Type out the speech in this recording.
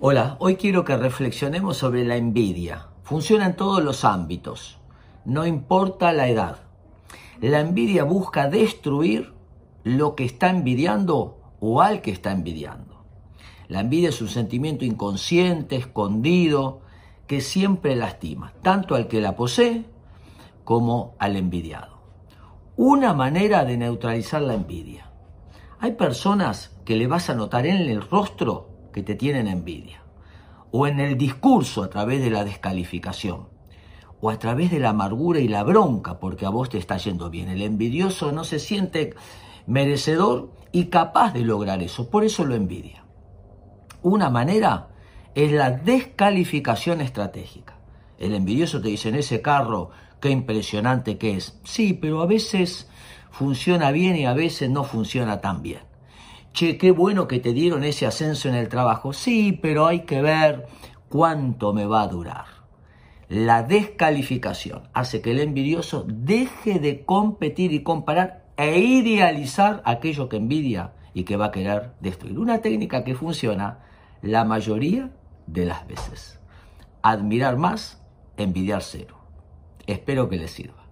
Hola, hoy quiero que reflexionemos sobre la envidia. Funciona en todos los ámbitos, no importa la edad. La envidia busca destruir lo que está envidiando o al que está envidiando. La envidia es un sentimiento inconsciente, escondido, que siempre lastima, tanto al que la posee como al envidiado. Una manera de neutralizar la envidia. Hay personas que le vas a notar en el rostro te tienen envidia, o en el discurso a través de la descalificación, o a través de la amargura y la bronca porque a vos te está yendo bien. El envidioso no se siente merecedor y capaz de lograr eso, por eso lo envidia. Una manera es la descalificación estratégica. El envidioso te dice en ese carro, qué impresionante que es. Sí, pero a veces funciona bien y a veces no funciona tan bien. Che, qué bueno que te dieron ese ascenso en el trabajo. Sí, pero hay que ver cuánto me va a durar. La descalificación hace que el envidioso deje de competir y comparar e idealizar aquello que envidia y que va a querer destruir. Una técnica que funciona la mayoría de las veces. Admirar más, envidiar cero. Espero que les sirva.